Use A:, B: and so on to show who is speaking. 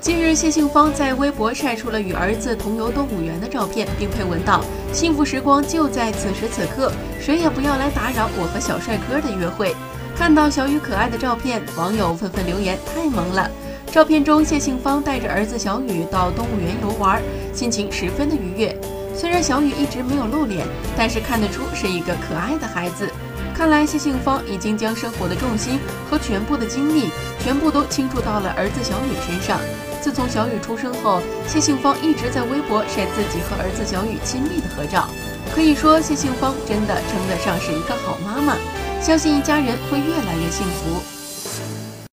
A: 近日，谢杏芳在微博晒出了与儿子同游动物园的照片，并配文道：“幸福时光就在此时此刻，谁也不要来打扰我和小帅哥的约会。”看到小雨可爱的照片，网友纷纷留言：“太萌了！”照片中，谢杏芳带着儿子小雨到动物园游玩，心情十分的愉悦。虽然小雨一直没有露脸，但是看得出是一个可爱的孩子。看来谢杏芳已经将生活的重心和全部的精力全部都倾注到了儿子小雨身上。自从小雨出生后，谢杏芳一直在微博晒自己和儿子小雨亲密的合照。可以说，谢杏芳真的称得上是一个好妈妈，相信一家人会越来越幸福。